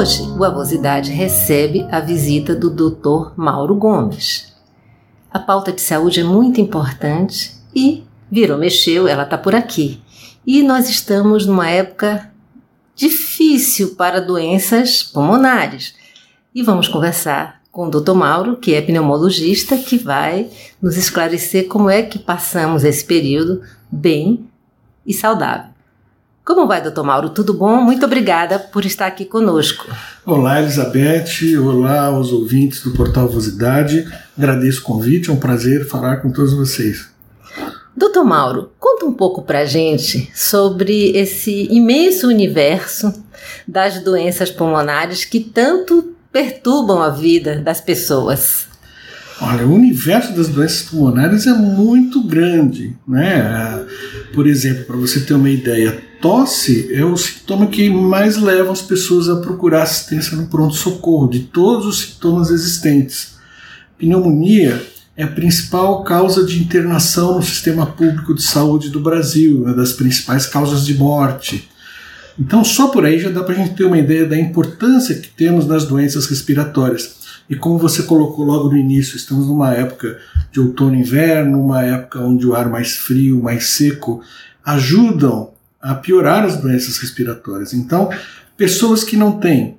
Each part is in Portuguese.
Hoje, o Avosidade recebe a visita do Dr. Mauro Gomes. A pauta de saúde é muito importante e virou, mexeu, ela está por aqui. E nós estamos numa época difícil para doenças pulmonares. E vamos conversar com o Dr. Mauro, que é pneumologista, que vai nos esclarecer como é que passamos esse período bem e saudável. Como vai, doutor Mauro? Tudo bom? Muito obrigada por estar aqui conosco. Olá, Elizabeth. Olá aos ouvintes do Portal Vosidade. Agradeço o convite, é um prazer falar com todos vocês. Doutor Mauro, conta um pouco pra gente sobre esse imenso universo das doenças pulmonares que tanto perturbam a vida das pessoas. Olha, o universo das doenças pulmonares é muito grande, né? Por exemplo, para você ter uma ideia, tosse é o sintoma que mais leva as pessoas a procurar assistência no pronto-socorro, de todos os sintomas existentes. Pneumonia é a principal causa de internação no sistema público de saúde do Brasil, uma das principais causas de morte. Então, só por aí já dá para a gente ter uma ideia da importância que temos nas doenças respiratórias. E como você colocou logo no início, estamos numa época de outono e inverno, uma época onde o ar mais frio, mais seco, ajudam a piorar as doenças respiratórias. Então, pessoas que não têm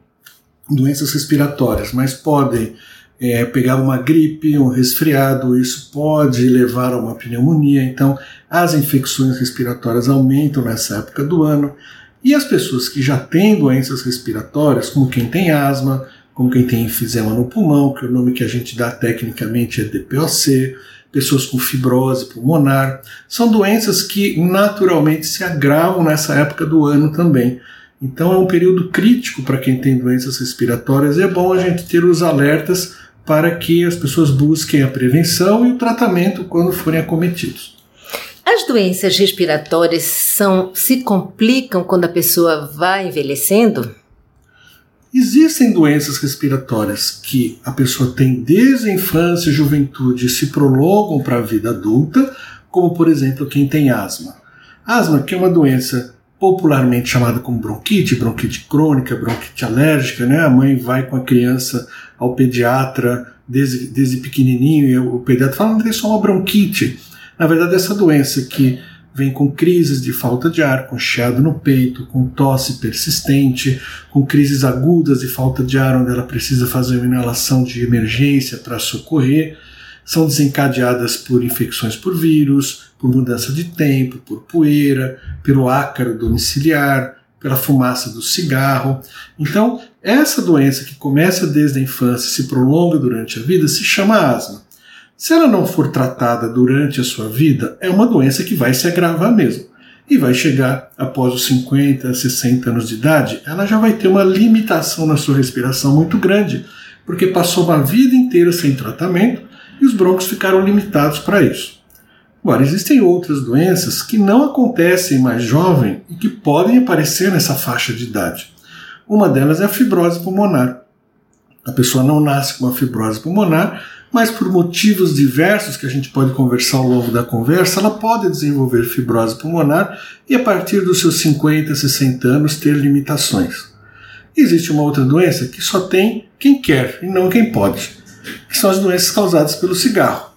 doenças respiratórias, mas podem é, pegar uma gripe, um resfriado, isso pode levar a uma pneumonia. Então, as infecções respiratórias aumentam nessa época do ano. E as pessoas que já têm doenças respiratórias, como quem tem asma, como quem tem enfisema no pulmão, que é o nome que a gente dá tecnicamente é DPOC, pessoas com fibrose pulmonar, são doenças que naturalmente se agravam nessa época do ano também. Então é um período crítico para quem tem doenças respiratórias e é bom a gente ter os alertas para que as pessoas busquem a prevenção e o tratamento quando forem acometidos. As doenças respiratórias são se complicam quando a pessoa vai envelhecendo? Existem doenças respiratórias que a pessoa tem desde a infância e juventude e se prolongam para a vida adulta, como por exemplo quem tem asma. Asma, que é uma doença popularmente chamada como bronquite, bronquite crônica, bronquite alérgica, né? A mãe vai com a criança ao pediatra desde, desde pequenininho e o pediatra fala que é só uma bronquite. Na verdade, essa doença que vem com crises de falta de ar, com chiado no peito, com tosse persistente, com crises agudas de falta de ar, onde ela precisa fazer uma inalação de emergência para socorrer, são desencadeadas por infecções por vírus, por mudança de tempo, por poeira, pelo ácaro domiciliar, pela fumaça do cigarro. Então, essa doença que começa desde a infância e se prolonga durante a vida se chama asma. Se ela não for tratada durante a sua vida, é uma doença que vai se agravar mesmo. E vai chegar após os 50, 60 anos de idade, ela já vai ter uma limitação na sua respiração muito grande, porque passou uma vida inteira sem tratamento e os broncos ficaram limitados para isso. Agora, existem outras doenças que não acontecem mais jovem e que podem aparecer nessa faixa de idade. Uma delas é a fibrose pulmonar. A pessoa não nasce com uma fibrose pulmonar, mas por motivos diversos que a gente pode conversar ao longo da conversa, ela pode desenvolver fibrose pulmonar e a partir dos seus 50, 60 anos ter limitações. Existe uma outra doença que só tem quem quer e não quem pode, que são as doenças causadas pelo cigarro.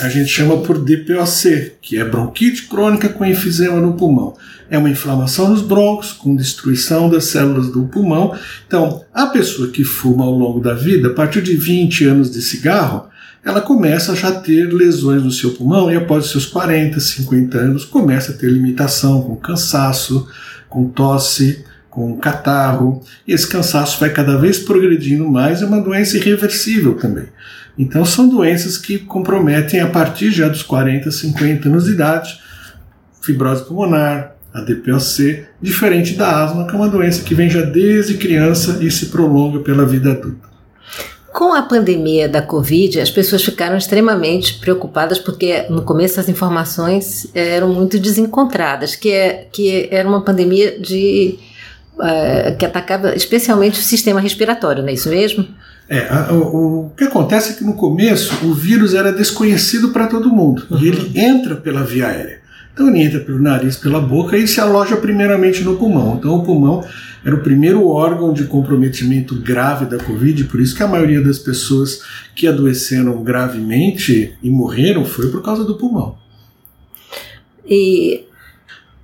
A gente chama por DPOC, que é bronquite crônica com enfisema no pulmão. É uma inflamação nos broncos, com destruição das células do pulmão. Então, a pessoa que fuma ao longo da vida, a partir de 20 anos de cigarro, ela começa a já ter lesões no seu pulmão e após seus 40, 50 anos começa a ter limitação com cansaço, com tosse, com catarro, e esse cansaço vai cada vez progredindo mais, é uma doença irreversível também. Então são doenças que comprometem a partir já dos 40, 50 anos de idade, fibrose pulmonar, a diferente da asma, que é uma doença que vem já desde criança e se prolonga pela vida adulta. Com a pandemia da Covid, as pessoas ficaram extremamente preocupadas porque no começo as informações eram muito desencontradas, que, é, que era uma pandemia de uh, que atacava especialmente o sistema respiratório, não é isso mesmo? É, a, o, o, que acontece é que no começo o vírus era desconhecido para todo mundo uhum. e ele entra pela via aérea. Então ele entra pelo nariz, pela boca e se aloja primeiramente no pulmão. Então o pulmão era o primeiro órgão de comprometimento grave da Covid, por isso que a maioria das pessoas que adoeceram gravemente e morreram foi por causa do pulmão. E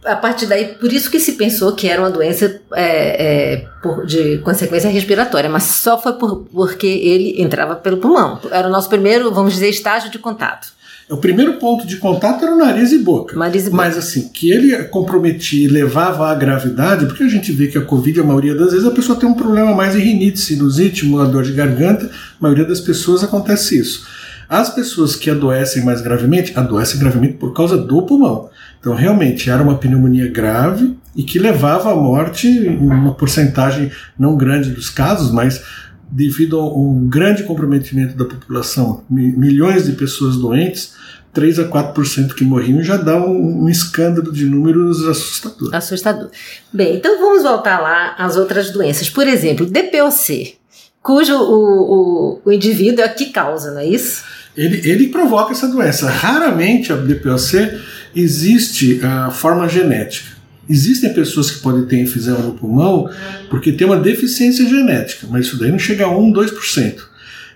a partir daí, por isso que se pensou que era uma doença é, é, por, de consequência respiratória, mas só foi por, porque ele entrava pelo pulmão. Era o nosso primeiro, vamos dizer, estágio de contato. O primeiro ponto de contato era o nariz e boca. Nariz e boca. Mas assim, que ele comprometia e levava à gravidade, porque a gente vê que a Covid, a maioria das vezes, a pessoa tem um problema mais de rinite, sinusite, uma dor de garganta, a maioria das pessoas acontece isso. As pessoas que adoecem mais gravemente, adoecem gravemente por causa do pulmão. Então, realmente, era uma pneumonia grave e que levava à morte em uma porcentagem não grande dos casos, mas devido a um grande comprometimento da população, milhões de pessoas doentes, 3 a 4% que morriam já dá um, um, escândalo de números assustador. Assustador. Bem, então vamos voltar lá às outras doenças. Por exemplo, DPOC, cujo o, o, o indivíduo é que causa, não é isso? Ele, ele provoca essa doença. Raramente a DPOC existe a forma genética. Existem pessoas que podem ter enfisema no pulmão porque tem uma deficiência genética, mas isso daí não chega a 1, 2%.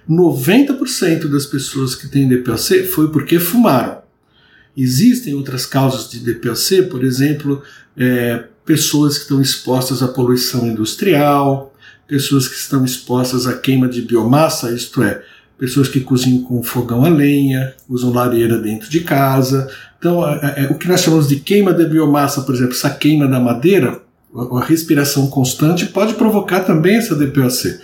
90% das pessoas que têm DPOC foi porque fumaram. Existem outras causas de DPOC, por exemplo, é, pessoas que estão expostas à poluição industrial, pessoas que estão expostas à queima de biomassa, isto é, pessoas que cozinham com fogão a lenha, usam lareira dentro de casa, então, é, é, o que nós chamamos de queima de biomassa, por exemplo, essa queima da madeira, a respiração constante pode provocar também essa DPOC.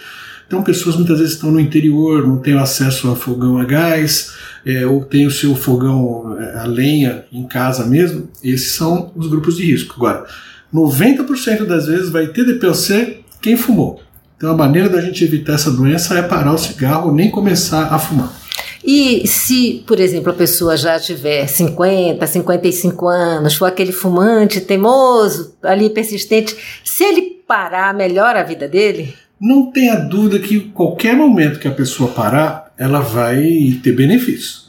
Então, pessoas muitas vezes estão no interior, não têm acesso a fogão a gás, é, ou tem o seu fogão é, a lenha em casa mesmo. Esses são os grupos de risco. Agora, 90% das vezes vai ter DPOC quem fumou. Então, a maneira da gente evitar essa doença é parar o cigarro ou nem começar a fumar. E se, por exemplo, a pessoa já tiver 50, 55 anos, for aquele fumante teimoso, ali persistente, se ele parar, melhora a vida dele? Não tenha dúvida que qualquer momento que a pessoa parar, ela vai ter benefício.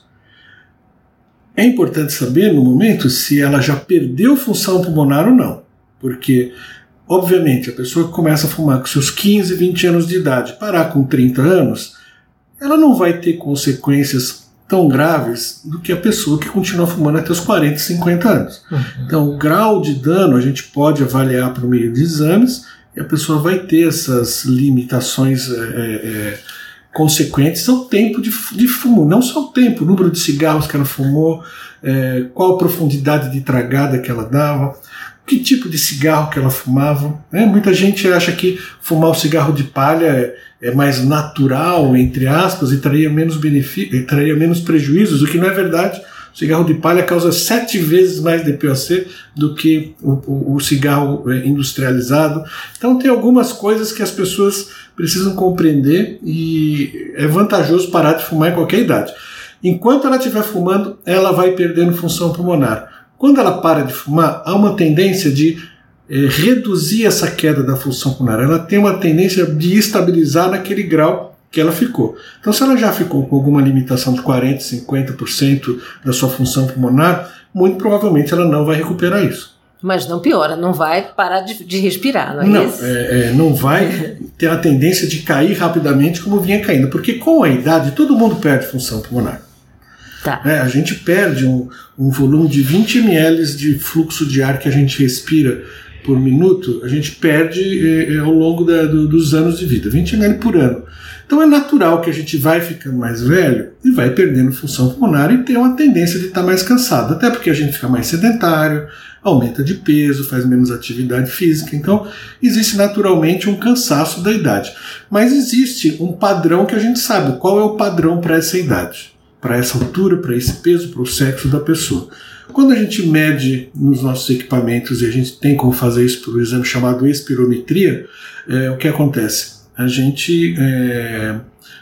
É importante saber no momento se ela já perdeu função pulmonar ou não, porque obviamente a pessoa que começa a fumar com seus 15, 20 anos de idade, parar com 30 anos, ela não vai ter consequências tão graves do que a pessoa que continua fumando até os 40, 50 anos. Uhum. Então, o grau de dano a gente pode avaliar por meio de exames e a pessoa vai ter essas limitações é, é, consequentes ao tempo de, de fumo, não só o tempo, o número de cigarros que ela fumou, é, qual a profundidade de tragada que ela dava, que tipo de cigarro que ela fumava. Né? Muita gente acha que fumar o cigarro de palha é, é mais natural, entre aspas, e traria menos benefício, traria menos prejuízos, o que não é verdade. O cigarro de palha causa sete vezes mais DPOC do que o, o, o cigarro é, industrializado. Então tem algumas coisas que as pessoas precisam compreender e é vantajoso parar de fumar em qualquer idade. Enquanto ela estiver fumando, ela vai perdendo função pulmonar. Quando ela para de fumar, há uma tendência de é, reduzir essa queda da função pulmonar. Ela tem uma tendência de estabilizar naquele grau que ela ficou. Então, se ela já ficou com alguma limitação de 40%, 50% da sua função pulmonar, muito provavelmente ela não vai recuperar isso. Mas não piora, não vai parar de, de respirar, não é não, isso? É, é, não vai ter a tendência de cair rapidamente como vinha caindo, porque com a idade todo mundo perde função pulmonar. Tá. É, a gente perde um, um volume de 20 ml de fluxo de ar que a gente respira por minuto, a gente perde é, ao longo da, do, dos anos de vida, 20 ml por ano. Então é natural que a gente vai ficando mais velho e vai perdendo função pulmonar e tem uma tendência de estar mais cansado, até porque a gente fica mais sedentário, aumenta de peso, faz menos atividade física. Então existe naturalmente um cansaço da idade. Mas existe um padrão que a gente sabe qual é o padrão para essa idade, para essa altura, para esse peso, para o sexo da pessoa. Quando a gente mede nos nossos equipamentos e a gente tem como fazer isso por um exame chamado espirometria, é, o que acontece? a gente é,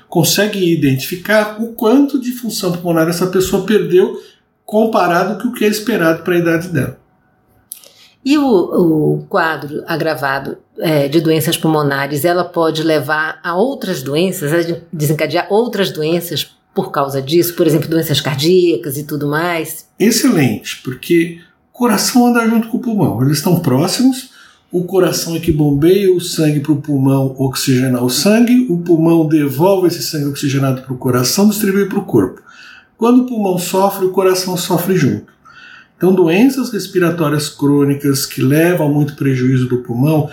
consegue identificar o quanto de função pulmonar essa pessoa perdeu comparado com o que é esperado para a idade dela. E o, o quadro agravado é, de doenças pulmonares, ela pode levar a outras doenças, a desencadear outras doenças por causa disso, por exemplo, doenças cardíacas e tudo mais? Excelente, porque o coração anda junto com o pulmão, eles estão próximos o coração é que bombeia o sangue para o pulmão oxigenar o sangue, o pulmão devolve esse sangue oxigenado para o coração, distribui para o corpo. Quando o pulmão sofre, o coração sofre junto. Então, doenças respiratórias crônicas que levam a muito prejuízo do pulmão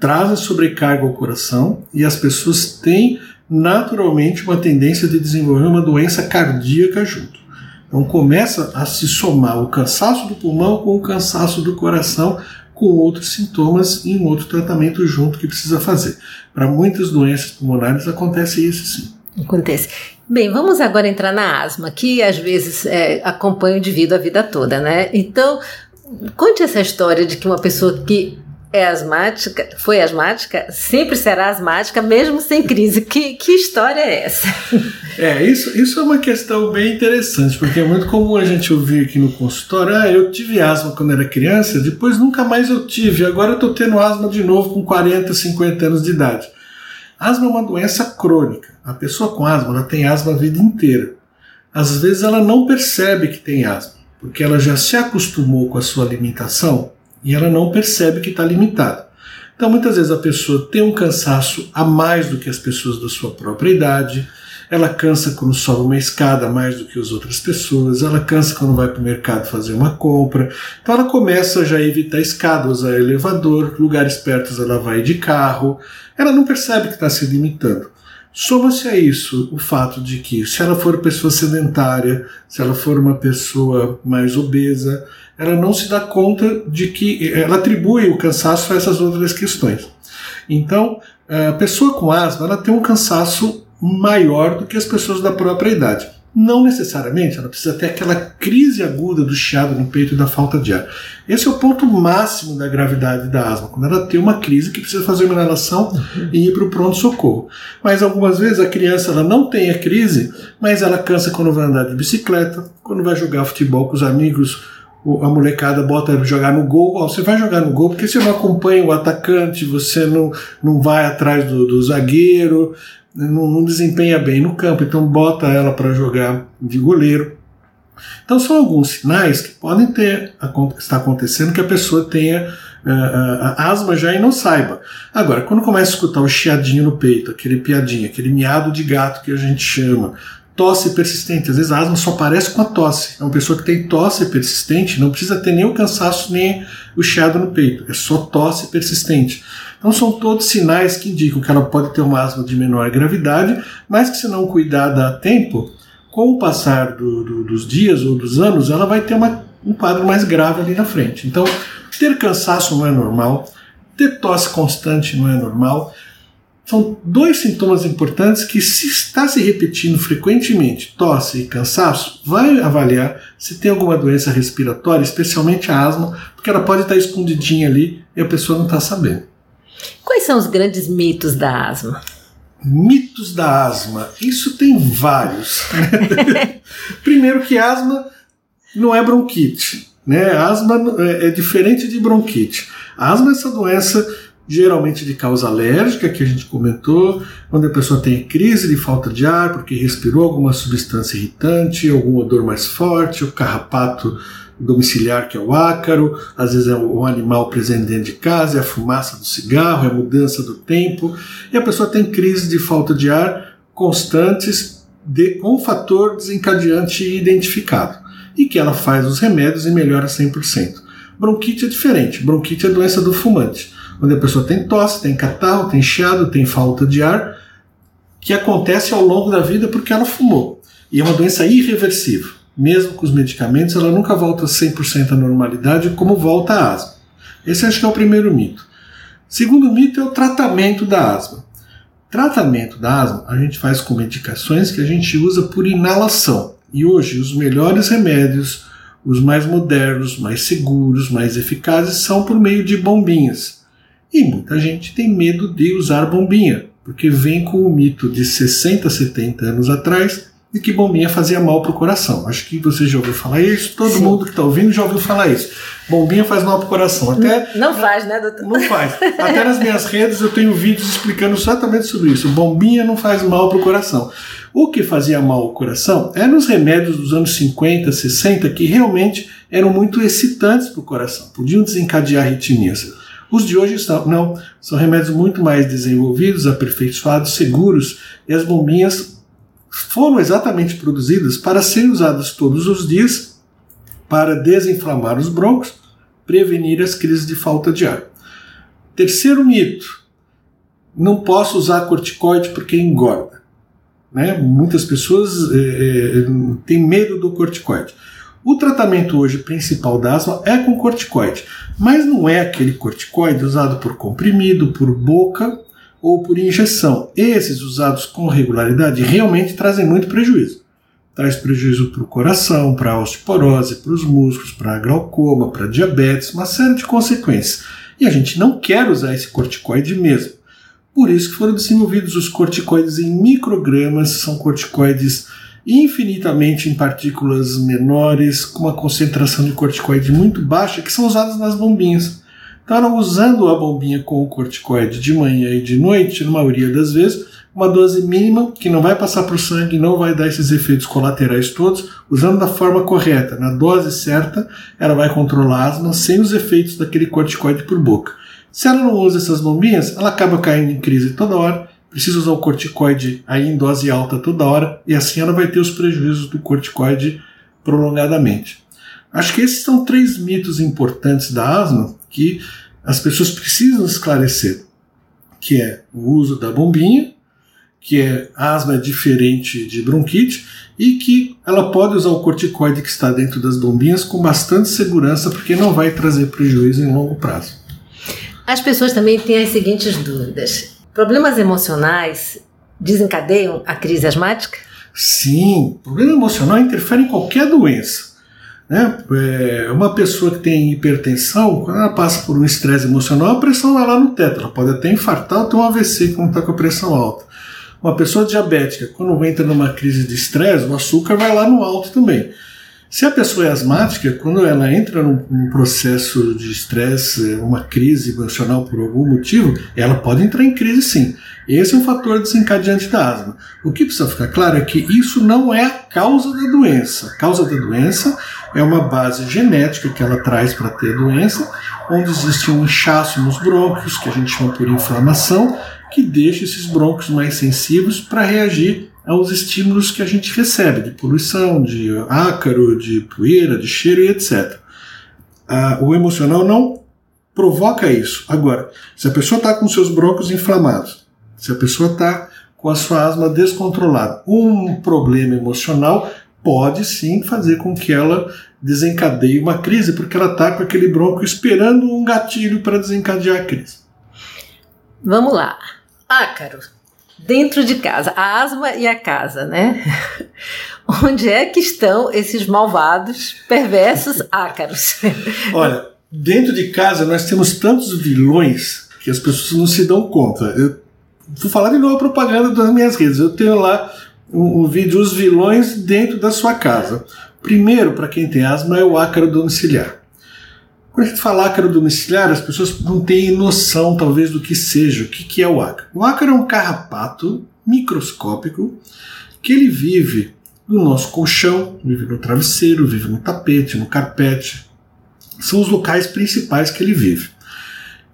trazem sobrecarga ao coração e as pessoas têm naturalmente uma tendência de desenvolver uma doença cardíaca junto. Então começa a se somar o cansaço do pulmão com o cansaço do coração, com outros sintomas e um outro tratamento junto que precisa fazer. Para muitas doenças pulmonares acontece isso sim. Acontece. Bem, vamos agora entrar na asma, que às vezes é, acompanha o indivíduo a vida toda, né? Então, conte essa história de que uma pessoa que é asmática, foi asmática, sempre será asmática, mesmo sem crise. Que, que história é essa? É, isso, isso é uma questão bem interessante, porque é muito comum a gente ouvir aqui no consultório: ah, eu tive asma quando era criança, depois nunca mais eu tive, agora eu estou tendo asma de novo com 40, 50 anos de idade. Asma é uma doença crônica. A pessoa com asma ela tem asma a vida inteira. Às vezes ela não percebe que tem asma, porque ela já se acostumou com a sua alimentação e ela não percebe que está limitada. Então, muitas vezes a pessoa tem um cansaço a mais do que as pessoas da sua própria idade, ela cansa quando sobe uma escada mais do que as outras pessoas, ela cansa quando vai para o mercado fazer uma compra. Então, ela começa já a evitar escada, usar elevador, lugares perto ela vai de carro, ela não percebe que está se limitando. Soma-se a isso o fato de que, se ela for pessoa sedentária, se ela for uma pessoa mais obesa, ela não se dá conta de que ela atribui o cansaço a essas outras questões. Então, a pessoa com asma ela tem um cansaço maior do que as pessoas da própria idade. Não necessariamente ela precisa ter aquela crise aguda do chiado no peito e da falta de ar. Esse é o ponto máximo da gravidade da asma, quando ela tem uma crise que precisa fazer uma inalação uhum. e ir para o pronto-socorro. Mas algumas vezes a criança ela não tem a crise, mas ela cansa quando vai andar de bicicleta, quando vai jogar futebol com os amigos, a molecada bota jogar no gol, você vai jogar no gol porque você não acompanha o atacante, você não, não vai atrás do, do zagueiro, não, não, desempenha bem no campo, então bota ela para jogar de goleiro. Então são alguns sinais que podem ter está acontecendo que a pessoa tenha uh, uh, asma já e não saiba. Agora, quando começa a escutar o chiadinho no peito, aquele piadinho, aquele miado de gato que a gente chama, tosse persistente. Às vezes a asma só aparece com a tosse. É uma pessoa que tem tosse persistente, não precisa ter nem o cansaço nem o chiado no peito, é só tosse persistente. Então são todos sinais que indicam que ela pode ter uma asma de menor gravidade, mas que se não cuidada a tempo, com o passar do, do, dos dias ou dos anos, ela vai ter uma, um quadro mais grave ali na frente. Então, ter cansaço não é normal, ter tosse constante não é normal, são dois sintomas importantes que, se está se repetindo frequentemente, tosse e cansaço, vai avaliar se tem alguma doença respiratória, especialmente a asma, porque ela pode estar escondidinha ali e a pessoa não está sabendo. Quais são os grandes mitos da asma? Mitos da asma. Isso tem vários. Primeiro que asma não é bronquite. Né? asma é, é diferente de bronquite. A asma é essa doença geralmente de causa alérgica, que a gente comentou, quando a pessoa tem crise de falta de ar porque respirou alguma substância irritante, algum odor mais forte, o carrapato domiciliar, que é o ácaro, às vezes é um animal presente dentro de casa, é a fumaça do cigarro, é a mudança do tempo, e a pessoa tem crise de falta de ar constantes de, com um fator desencadeante identificado, e que ela faz os remédios e melhora 100%. Bronquite é diferente. Bronquite é doença do fumante, onde a pessoa tem tosse, tem catarro, tem chiado, tem falta de ar, que acontece ao longo da vida porque ela fumou. E é uma doença irreversível. Mesmo com os medicamentos, ela nunca volta 100% à normalidade como volta a asma. Esse acho que é o primeiro mito. Segundo mito é o tratamento da asma. Tratamento da asma a gente faz com medicações que a gente usa por inalação. E hoje os melhores remédios, os mais modernos, mais seguros, mais eficazes são por meio de bombinhas. E muita gente tem medo de usar bombinha, porque vem com o mito de 60, 70 anos atrás de que bombinha fazia mal para o coração. Acho que você já ouviu falar isso, todo Sim. mundo que está ouvindo já ouviu falar isso. Bombinha faz mal para o coração. Até, não faz, né, doutor? Não faz. Até nas minhas redes eu tenho vídeos explicando exatamente sobre isso. Bombinha não faz mal para o coração. O que fazia mal ao coração eram os remédios dos anos 50, 60, que realmente eram muito excitantes para o coração, podiam desencadear arritmias. Os de hoje são, não, são remédios muito mais desenvolvidos, aperfeiçoados, seguros, e as bombinhas foram exatamente produzidas para serem usadas todos os dias para desinflamar os brônquios, prevenir as crises de falta de ar. Terceiro mito: não posso usar corticoide porque engorda. Né? Muitas pessoas é, é, têm medo do corticoide. O tratamento hoje principal da asma é com corticoide, mas não é aquele corticoide usado por comprimido, por boca ou por injeção. Esses usados com regularidade realmente trazem muito prejuízo. Traz prejuízo para o coração, para a osteoporose, para os músculos, para a glaucoma, para diabetes, uma série de consequências. E a gente não quer usar esse corticoide mesmo. Por isso que foram desenvolvidos os corticoides em microgramas, são corticoides infinitamente em partículas menores, com uma concentração de corticoide muito baixa, que são usados nas bombinhas. Então, usando a bombinha com o corticoide de manhã e de noite, na maioria das vezes, uma dose mínima que não vai passar para o sangue, não vai dar esses efeitos colaterais todos, usando da forma correta, na dose certa, ela vai controlar asma sem os efeitos daquele corticoide por boca. Se ela não usa essas bombinhas, ela acaba caindo em crise toda hora, precisa usar o corticoide aí em dose alta toda hora, e assim ela vai ter os prejuízos do corticoide prolongadamente. Acho que esses são três mitos importantes da asma que as pessoas precisam esclarecer, que é o uso da bombinha, que é asma diferente de bronquite e que ela pode usar o corticoide que está dentro das bombinhas com bastante segurança, porque não vai trazer prejuízo em longo prazo. As pessoas também têm as seguintes dúvidas: problemas emocionais desencadeiam a crise asmática? Sim, problema emocional interfere em qualquer doença. Né? É, uma pessoa que tem hipertensão, quando ela passa por um estresse emocional, a pressão vai lá no teto. Ela pode até infartar ou ter um AVC quando está com a pressão alta. Uma pessoa diabética, quando entra numa crise de estresse, o açúcar vai lá no alto também. Se a pessoa é asmática, quando ela entra num, num processo de estresse, uma crise emocional por algum motivo, ela pode entrar em crise sim. Esse é um fator desencadeante da asma. O que precisa ficar claro é que isso não é a causa da doença. A causa da doença é uma base genética que ela traz para ter a doença, onde existe um inchaço nos brônquios, que a gente chama por inflamação, que deixa esses brônquios mais sensíveis para reagir aos estímulos que a gente recebe, de poluição, de ácaro, de poeira, de cheiro e etc. Ah, o emocional não provoca isso. Agora, se a pessoa está com seus brônquios inflamados, se a pessoa está com a sua asma descontrolada, um problema emocional pode sim fazer com que ela desencadeie uma crise, porque ela está com aquele bronco esperando um gatilho para desencadear a crise. Vamos lá. Ácaro dentro de casa, a asma e a casa, né? Onde é que estão esses malvados, perversos ácaros? Olha, dentro de casa nós temos tantos vilões que as pessoas não se dão conta. Eu vou falar de novo a propaganda das minhas redes. Eu tenho lá um, um vídeo Os Vilões dentro da sua casa. Primeiro, para quem tem asma, é o ácaro domiciliar. Quando a gente fala ácaro domiciliar, as pessoas não têm noção, talvez, do que seja. O que, que é o ácaro? O ácaro é um carrapato microscópico que ele vive no nosso colchão, vive no travesseiro, vive no tapete, no carpete. São os locais principais que ele vive.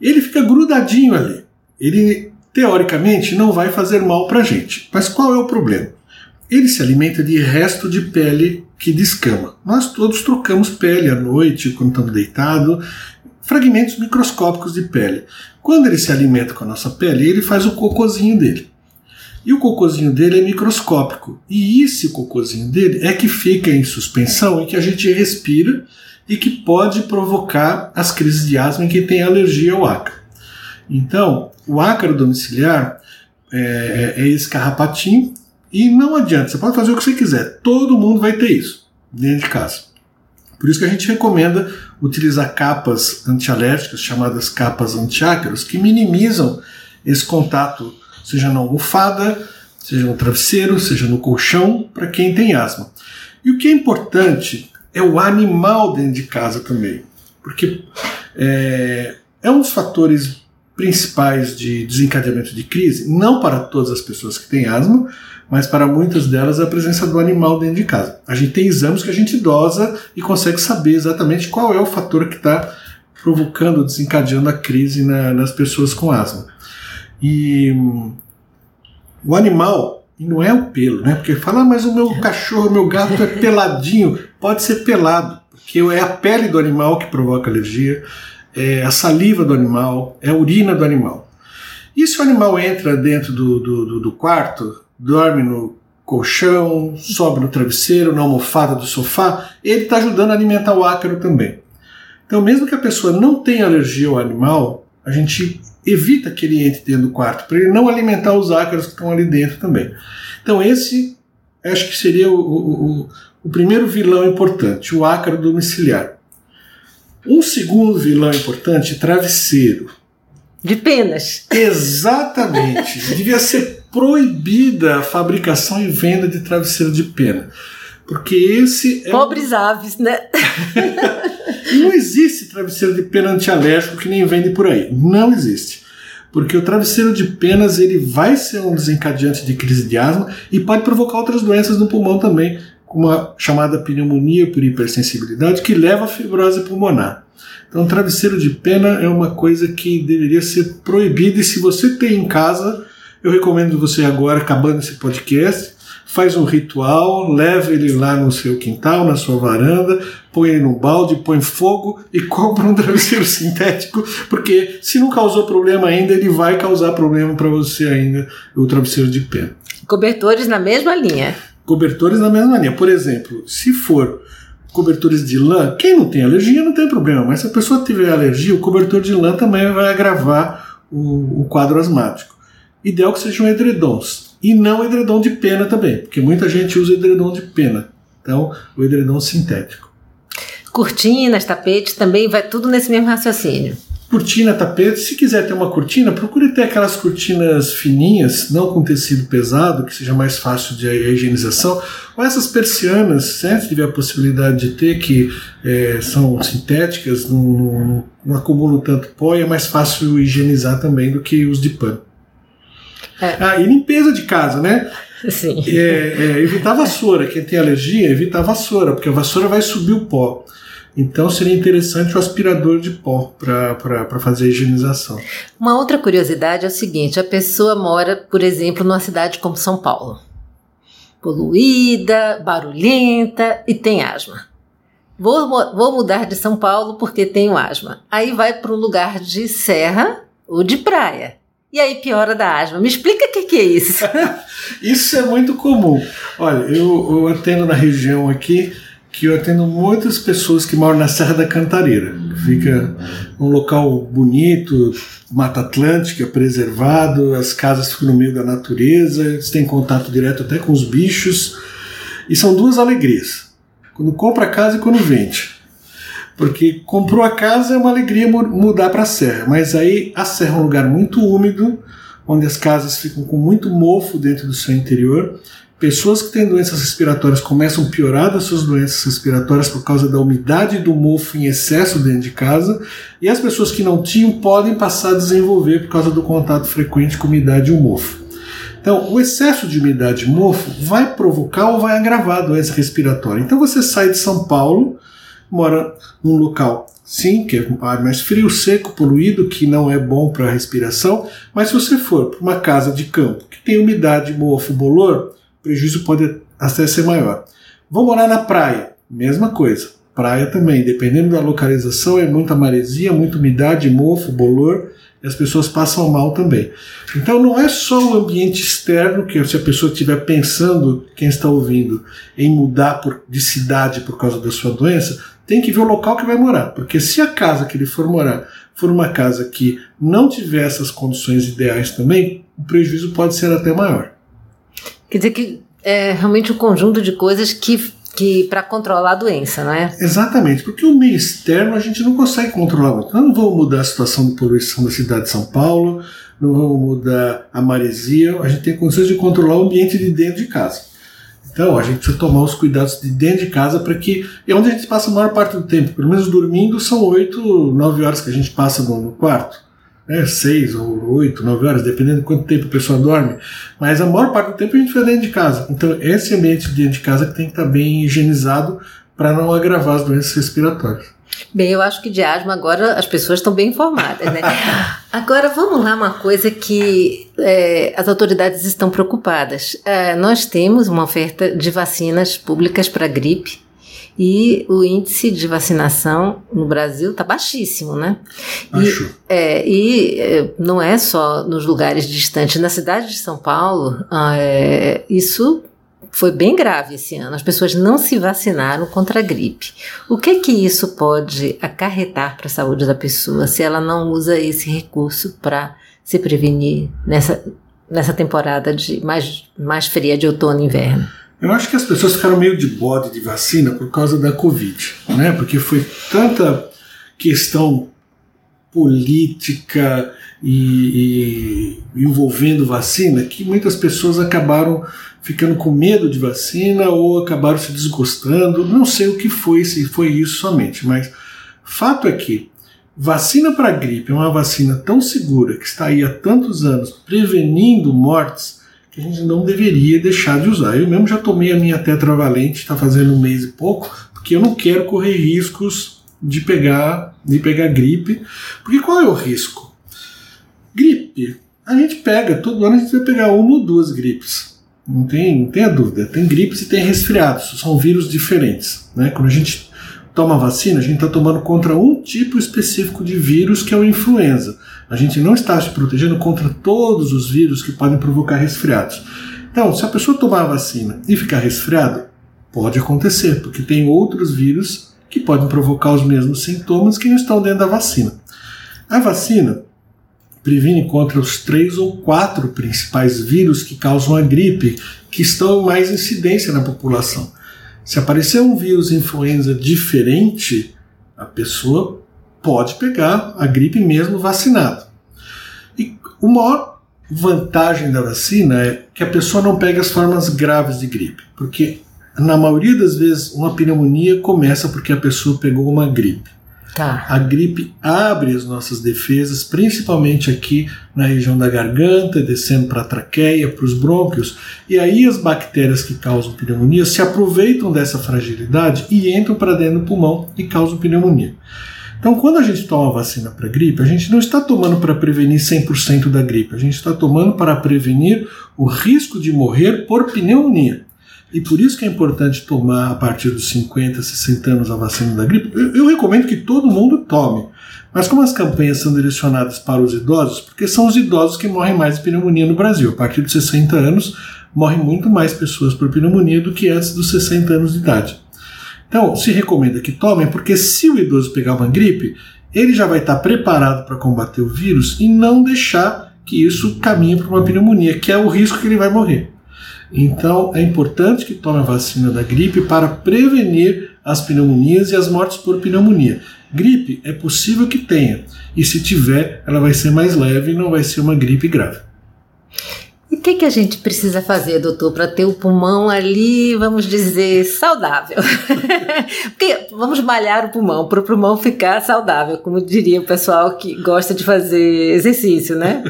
Ele fica grudadinho ali. Ele, teoricamente, não vai fazer mal para a gente. Mas qual é o problema? Ele se alimenta de resto de pele que descama. Nós todos trocamos pele à noite, quando estamos deitados, fragmentos microscópicos de pele. Quando ele se alimenta com a nossa pele, ele faz o cocôzinho dele. E o cocôzinho dele é microscópico. E esse cocôzinho dele é que fica em suspensão e que a gente respira e que pode provocar as crises de asma em quem tem alergia ao ácaro. Então, o ácaro domiciliar é, é, é esse carrapatinho e não adianta, você pode fazer o que você quiser, todo mundo vai ter isso dentro de casa. Por isso que a gente recomenda utilizar capas antialérgicas, chamadas capas antiácaros, que minimizam esse contato, seja na almofada, seja no travesseiro, seja no colchão, para quem tem asma. E o que é importante é o animal dentro de casa também, porque é, é um dos fatores principais de desencadeamento de crise, não para todas as pessoas que têm asma, mas para muitas delas a presença do animal dentro de casa. A gente tem exames que a gente dosa e consegue saber exatamente qual é o fator que está provocando, desencadeando a crise na, nas pessoas com asma. E o animal, não é o pelo, né? Porque fala, ah, mas o meu cachorro, o meu gato é peladinho. Pode ser pelado, porque é a pele do animal que provoca alergia, é a saliva do animal, é a urina do animal. E se o animal entra dentro do, do, do quarto, dorme no colchão, sobe no travesseiro, na almofada do sofá, ele está ajudando a alimentar o ácaro também. Então, mesmo que a pessoa não tenha alergia ao animal, a gente evita que ele entre dentro do quarto, para ele não alimentar os ácaros que estão ali dentro também. Então, esse acho que seria o, o, o primeiro vilão importante, o ácaro domiciliar. Um segundo vilão importante, travesseiro. De penas. Exatamente. Devia ser proibida a fabricação e venda de travesseiro de pena. Porque esse é. Pobres um... aves, né? não existe travesseiro de pena antialérgico que nem vende por aí. Não existe. Porque o travesseiro de penas ele vai ser um desencadeante de crise de asma e pode provocar outras doenças no pulmão também, como a chamada pneumonia por hipersensibilidade, que leva à fibrose pulmonar. Então, travesseiro de pena é uma coisa que deveria ser proibida, e se você tem em casa, eu recomendo você agora, acabando esse podcast, faz um ritual, leva ele lá no seu quintal, na sua varanda, põe ele no balde, põe fogo e compra um travesseiro sintético, porque se não causou problema ainda, ele vai causar problema para você ainda, o travesseiro de pena. Cobertores na mesma linha cobertores na mesma linha. Por exemplo, se for cobertores de lã, quem não tem alergia não tem problema, mas se a pessoa tiver alergia, o cobertor de lã também vai agravar o, o quadro asmático. Ideal que sejam edredons. E não edredom de pena também, porque muita gente usa edredom de pena. Então, o edredom sintético. Cortinas, tapetes, também vai tudo nesse mesmo raciocínio cortina, tapete. Se quiser ter uma cortina, procure ter aquelas cortinas fininhas, não com tecido pesado, que seja mais fácil de higienização. Ou essas persianas, se tiver a possibilidade de ter, que é, são sintéticas, não, não, não, acumulam tanto pó e é mais fácil higienizar também do que os de pano. É. Ah, e limpeza de casa, né? Sim. É, é, evitar vassoura. Quem tem alergia, evita a vassoura, porque a vassoura vai subir o pó. Então seria interessante o aspirador de pó para fazer a higienização. Uma outra curiosidade é o seguinte: a pessoa mora, por exemplo, numa cidade como São Paulo, poluída, barulhenta e tem asma. Vou, vou mudar de São Paulo porque tenho asma. Aí vai para um lugar de serra ou de praia. E aí piora da asma. Me explica o que, que, é isso. isso é muito comum. Olha, eu, eu atendo na região aqui que eu atendo muitas pessoas que moram na Serra da Cantareira. Fica um local bonito, Mata Atlântica, preservado, as casas ficam no meio da natureza, eles têm contato direto até com os bichos. E são duas alegrias. Quando compra a casa e quando vende. Porque comprou a casa é uma alegria mudar para a serra, mas aí a serra é um lugar muito úmido, onde as casas ficam com muito mofo dentro do seu interior Pessoas que têm doenças respiratórias começam a piorar das suas doenças respiratórias por causa da umidade do mofo em excesso dentro de casa, e as pessoas que não tinham podem passar a desenvolver por causa do contato frequente com umidade e o mofo. Então, o excesso de umidade e mofo vai provocar ou vai agravar a doença respiratória. Então, você sai de São Paulo, mora num local, sim, que é um ar mais frio, seco, poluído, que não é bom para a respiração, mas se você for para uma casa de campo que tem umidade, mofo, bolor, prejuízo pode até ser maior. Vou morar na praia, mesma coisa. Praia também, dependendo da localização, é muita maresia, muita umidade, mofo, bolor, e as pessoas passam mal também. Então não é só o ambiente externo, que se a pessoa estiver pensando, quem está ouvindo, em mudar por, de cidade por causa da sua doença, tem que ver o local que vai morar. Porque se a casa que ele for morar for uma casa que não tiver essas condições ideais também, o prejuízo pode ser até maior. Quer dizer que é realmente um conjunto de coisas que que para controlar a doença, não é? Exatamente, porque o meio externo a gente não consegue controlar. Nós não vamos mudar a situação de poluição da cidade de São Paulo, não vamos mudar a maresia, a gente tem condições de controlar o ambiente de dentro de casa. Então a gente precisa tomar os cuidados de dentro de casa para que. É onde a gente passa a maior parte do tempo, pelo menos dormindo, são 8, 9 horas que a gente passa no quarto né, seis ou oito, nove horas, dependendo de quanto tempo a pessoa dorme. Mas a maior parte do tempo a gente faz dentro de casa. Então, esse ambiente dentro de casa que tem que estar bem higienizado para não agravar as doenças respiratórias. Bem, eu acho que de asma agora as pessoas estão bem informadas, né? agora vamos lá, uma coisa que é, as autoridades estão preocupadas. É, nós temos uma oferta de vacinas públicas para gripe e o índice de vacinação no Brasil está baixíssimo, né? Acho. E, é, e é, não é só nos lugares distantes. Na cidade de São Paulo, ah, é, isso foi bem grave esse ano. As pessoas não se vacinaram contra a gripe. O que que isso pode acarretar para a saúde da pessoa se ela não usa esse recurso para se prevenir nessa, nessa temporada de mais, mais fria de outono e inverno? Eu acho que as pessoas ficaram meio de bode de vacina por causa da Covid, né? Porque foi tanta questão política e, e, envolvendo vacina que muitas pessoas acabaram ficando com medo de vacina ou acabaram se desgostando. Não sei o que foi, se foi isso somente, mas fato é que vacina para gripe é uma vacina tão segura que está aí há tantos anos prevenindo mortes que a gente não deveria deixar de usar. Eu mesmo já tomei a minha tetravalente, está fazendo um mês e pouco, porque eu não quero correr riscos de pegar, de pegar gripe. Porque qual é o risco? Gripe. A gente pega, todo ano a gente vai pegar uma ou duas gripes. Não tem, não tem a dúvida. Tem gripes e tem resfriados. São vírus diferentes. Né? Quando a gente toma vacina, a gente está tomando contra um tipo específico de vírus que é o influenza. A gente não está se protegendo contra todos os vírus que podem provocar resfriados. Então, se a pessoa tomar a vacina e ficar resfriado, pode acontecer, porque tem outros vírus que podem provocar os mesmos sintomas que não estão dentro da vacina. A vacina previne contra os três ou quatro principais vírus que causam a gripe, que estão mais incidência na população. Se aparecer um vírus influenza diferente, a pessoa pode pegar a gripe mesmo vacinado. E a maior vantagem da vacina é que a pessoa não pega as formas graves de gripe, porque na maioria das vezes uma pneumonia começa porque a pessoa pegou uma gripe. Tá. A gripe abre as nossas defesas, principalmente aqui na região da garganta, descendo para a traqueia, para os brônquios, e aí as bactérias que causam pneumonia se aproveitam dessa fragilidade e entram para dentro do pulmão e causam pneumonia. Então, quando a gente toma vacina para gripe, a gente não está tomando para prevenir 100% da gripe, a gente está tomando para prevenir o risco de morrer por pneumonia. E por isso que é importante tomar a partir dos 50, 60 anos a vacina da gripe. Eu, eu, recomendo que todo mundo tome. Mas como as campanhas são direcionadas para os idosos, porque são os idosos que morrem mais de pneumonia no Brasil. A partir dos 60 anos, morrem muito mais pessoas por pneumonia do que antes dos 60 anos de idade. Então, se recomenda que tomem, porque se o idoso pegar uma gripe, ele já vai estar preparado para combater o vírus e não deixar que isso caminhe para uma pneumonia, que é o risco que ele vai morrer. Então é importante que tome a vacina da gripe para prevenir as pneumonias e as mortes por pneumonia. Gripe é possível que tenha, e se tiver, ela vai ser mais leve e não vai ser uma gripe grave. E o que, que a gente precisa fazer, doutor, para ter o pulmão ali, vamos dizer, saudável? Porque vamos malhar o pulmão, para o pulmão ficar saudável, como diria o pessoal que gosta de fazer exercício, né?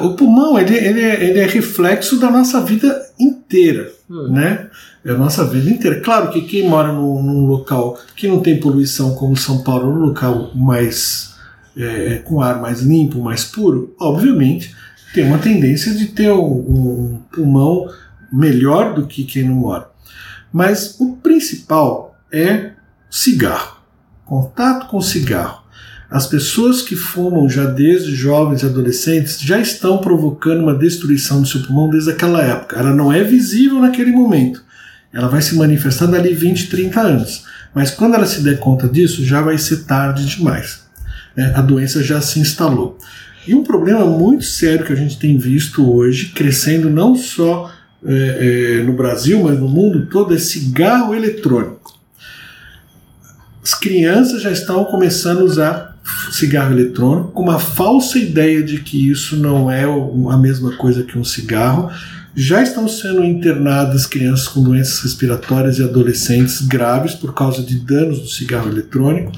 O pulmão ele, ele, é, ele é reflexo da nossa vida inteira, hum. né? É a nossa vida inteira. Claro que quem mora num, num, local que não tem poluição, como São Paulo, num local mais é, é, com ar mais limpo, mais puro, obviamente tem uma tendência de ter um, um pulmão melhor do que quem não mora. Mas o principal é cigarro. Contato com cigarro. As pessoas que fumam já desde jovens e adolescentes já estão provocando uma destruição do seu pulmão desde aquela época. Ela não é visível naquele momento. Ela vai se manifestar dali 20, 30 anos. Mas quando ela se der conta disso, já vai ser tarde demais. É, a doença já se instalou. E um problema muito sério que a gente tem visto hoje, crescendo não só é, é, no Brasil, mas no mundo todo, é cigarro eletrônico. As crianças já estão começando a usar cigarro eletrônico com uma falsa ideia de que isso não é a mesma coisa que um cigarro. Já estão sendo internadas crianças com doenças respiratórias e adolescentes graves por causa de danos do cigarro eletrônico.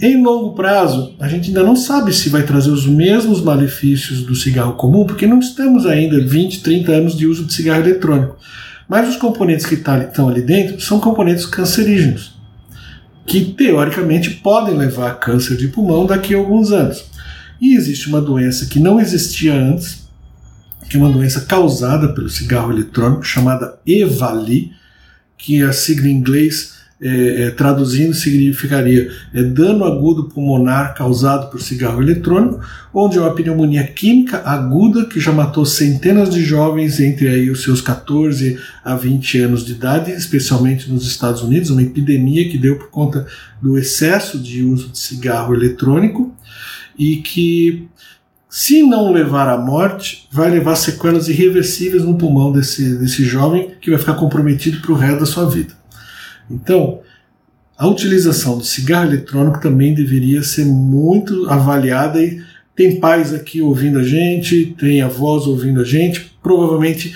Em longo prazo, a gente ainda não sabe se vai trazer os mesmos malefícios do cigarro comum, porque não estamos ainda 20, 30 anos de uso de cigarro eletrônico. Mas os componentes que tá estão ali dentro são componentes cancerígenos, que teoricamente podem levar a câncer de pulmão daqui a alguns anos. E existe uma doença que não existia antes, que é uma doença causada pelo cigarro eletrônico, chamada EVALI, que a sigla em inglês é, é, traduzindo significaria é, dano agudo pulmonar causado por cigarro eletrônico, onde é uma pneumonia química aguda que já matou centenas de jovens entre aí os seus 14 a 20 anos de idade, especialmente nos Estados Unidos, uma epidemia que deu por conta do excesso de uso de cigarro eletrônico e que se não levar à morte, vai levar sequelas irreversíveis no pulmão desse, desse jovem que vai ficar comprometido para o resto da sua vida. Então, a utilização do cigarro eletrônico também deveria ser muito avaliada e tem pais aqui ouvindo a gente, tem avós ouvindo a gente, provavelmente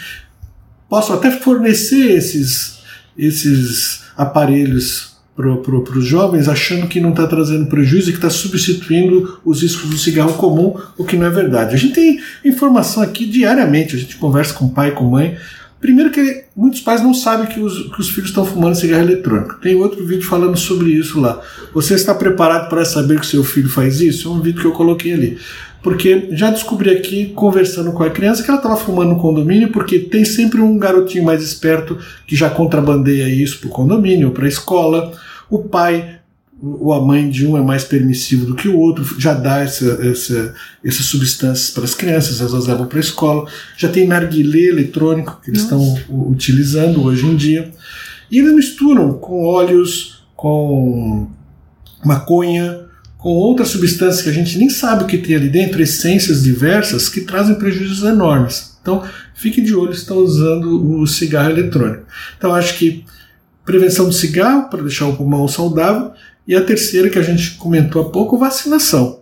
posso até fornecer esses, esses aparelhos para pro, os jovens, achando que não está trazendo prejuízo e que está substituindo os riscos do cigarro comum, o que não é verdade. A gente tem informação aqui diariamente, a gente conversa com pai, com mãe, Primeiro que muitos pais não sabem que os, que os filhos estão fumando cigarro eletrônico. Tem outro vídeo falando sobre isso lá. Você está preparado para saber que seu filho faz isso? É um vídeo que eu coloquei ali. Porque já descobri aqui, conversando com a criança, que ela estava fumando no condomínio, porque tem sempre um garotinho mais esperto que já contrabandeia isso para o condomínio, para a escola. O pai ou a mãe de um é mais permissivo do que o outro, já dá essa, essa, essas substâncias para as crianças, elas levam para a escola. Já tem narguilé eletrônico que eles Nossa. estão utilizando hoje em dia. E eles misturam com óleos, com maconha, com outras substâncias que a gente nem sabe o que tem ali dentro, essências diversas que trazem prejuízos enormes. Então, fique de olho se estão usando o cigarro eletrônico. Então, acho que prevenção do cigarro para deixar o pulmão saudável e a terceira, que a gente comentou há pouco, vacinação.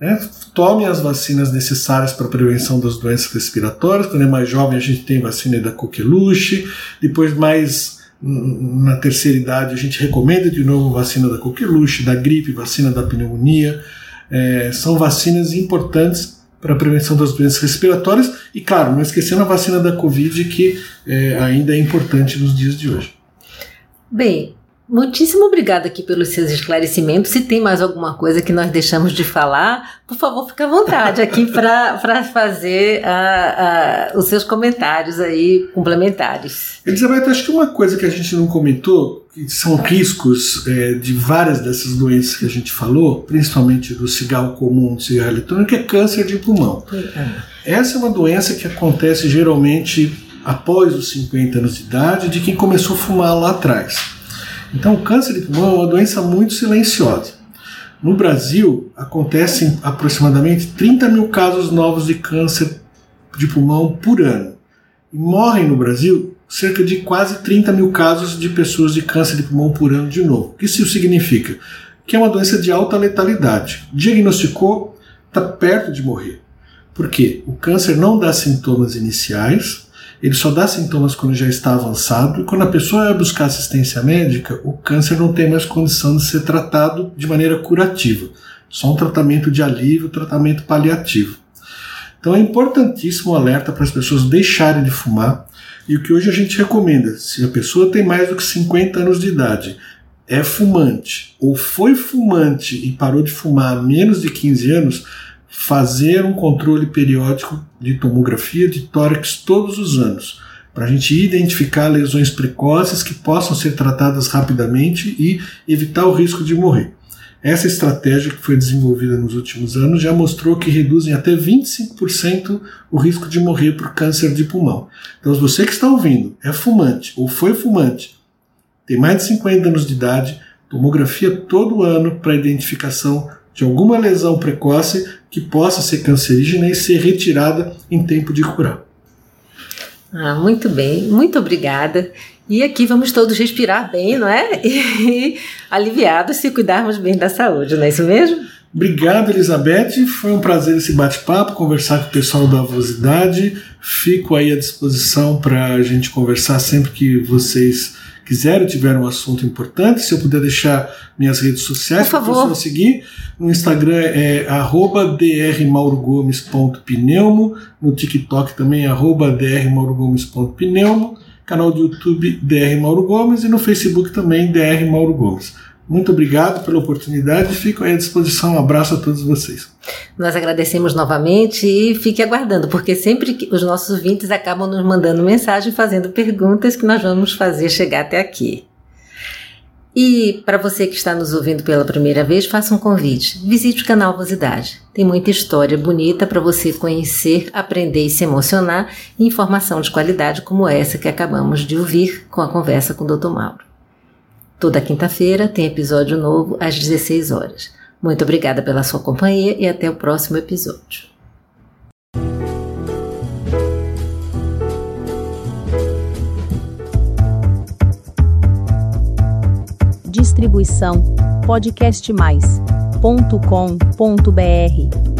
Né? Tome as vacinas necessárias para a prevenção das doenças respiratórias. Quando é mais jovem, a gente tem vacina da coqueluche. Depois, mais na terceira idade, a gente recomenda de novo vacina da coqueluche, da gripe, vacina da pneumonia. É, são vacinas importantes para a prevenção das doenças respiratórias. E, claro, não esquecendo a vacina da Covid, que é, ainda é importante nos dias de hoje. Bem, Muitíssimo obrigada aqui pelos seus esclarecimentos. Se tem mais alguma coisa que nós deixamos de falar, por favor, fique à vontade aqui para fazer uh, uh, os seus comentários aí complementares. Elizabeth, acho que uma coisa que a gente não comentou, que são riscos é, de várias dessas doenças que a gente falou, principalmente do cigarro comum, do cigarro eletrônico, é câncer de pulmão. É. Essa é uma doença que acontece geralmente após os 50 anos de idade de quem começou a fumar lá atrás. Então, o câncer de pulmão é uma doença muito silenciosa. No Brasil, acontecem aproximadamente 30 mil casos novos de câncer de pulmão por ano. E morrem no Brasil cerca de quase 30 mil casos de pessoas de câncer de pulmão por ano de novo. O que isso significa? Que é uma doença de alta letalidade. Diagnosticou, está perto de morrer. Por quê? O câncer não dá sintomas iniciais, ele só dá sintomas quando já está avançado e quando a pessoa vai buscar assistência médica, o câncer não tem mais condição de ser tratado de maneira curativa. Só um tratamento de alívio, tratamento paliativo. Então é importantíssimo o alerta para as pessoas deixarem de fumar. E o que hoje a gente recomenda, se a pessoa tem mais do que 50 anos de idade, é fumante ou foi fumante e parou de fumar há menos de 15 anos, fazer um controle periódico de tomografia de tórax todos os anos. para a gente identificar lesões precoces que possam ser tratadas rapidamente e evitar o risco de morrer. Essa estratégia que foi desenvolvida nos últimos anos já mostrou que reduzem até 25% o risco de morrer por câncer de pulmão. Então, se você que está ouvindo é fumante ou foi fumante, tem mais de 50 anos de idade, tomografia todo ano para identificação de alguma lesão precoce que possa ser cancerígena e ser retirada em tempo de curar. Ah, muito bem, muito obrigada. E aqui vamos todos respirar bem, não é? E aliviados se cuidarmos bem da saúde, não é isso mesmo? Obrigado, Elizabeth. Foi um prazer esse bate-papo, conversar com o pessoal da Avosidade. Fico aí à disposição para a gente conversar sempre que vocês quiserem, tiver um assunto importante. Se eu puder deixar minhas redes sociais para você seguir, no Instagram é drmaurogomes.pneumo, no TikTok também é drmaurogomes.pneumo, canal do YouTube DR Mauro Gomes e no Facebook também DR Mauro Gomes. Muito obrigado pela oportunidade fico à disposição. Um abraço a todos vocês. Nós agradecemos novamente e fique aguardando, porque sempre que os nossos ouvintes acabam nos mandando mensagem, fazendo perguntas que nós vamos fazer chegar até aqui. E para você que está nos ouvindo pela primeira vez, faça um convite. Visite o canal Vosidade. Tem muita história bonita para você conhecer, aprender e se emocionar e informação de qualidade como essa que acabamos de ouvir com a conversa com o Dr. Mauro. Toda quinta-feira tem episódio novo às 16 horas. Muito obrigada pela sua companhia e até o próximo episódio. Distribuição podcastmais.com.br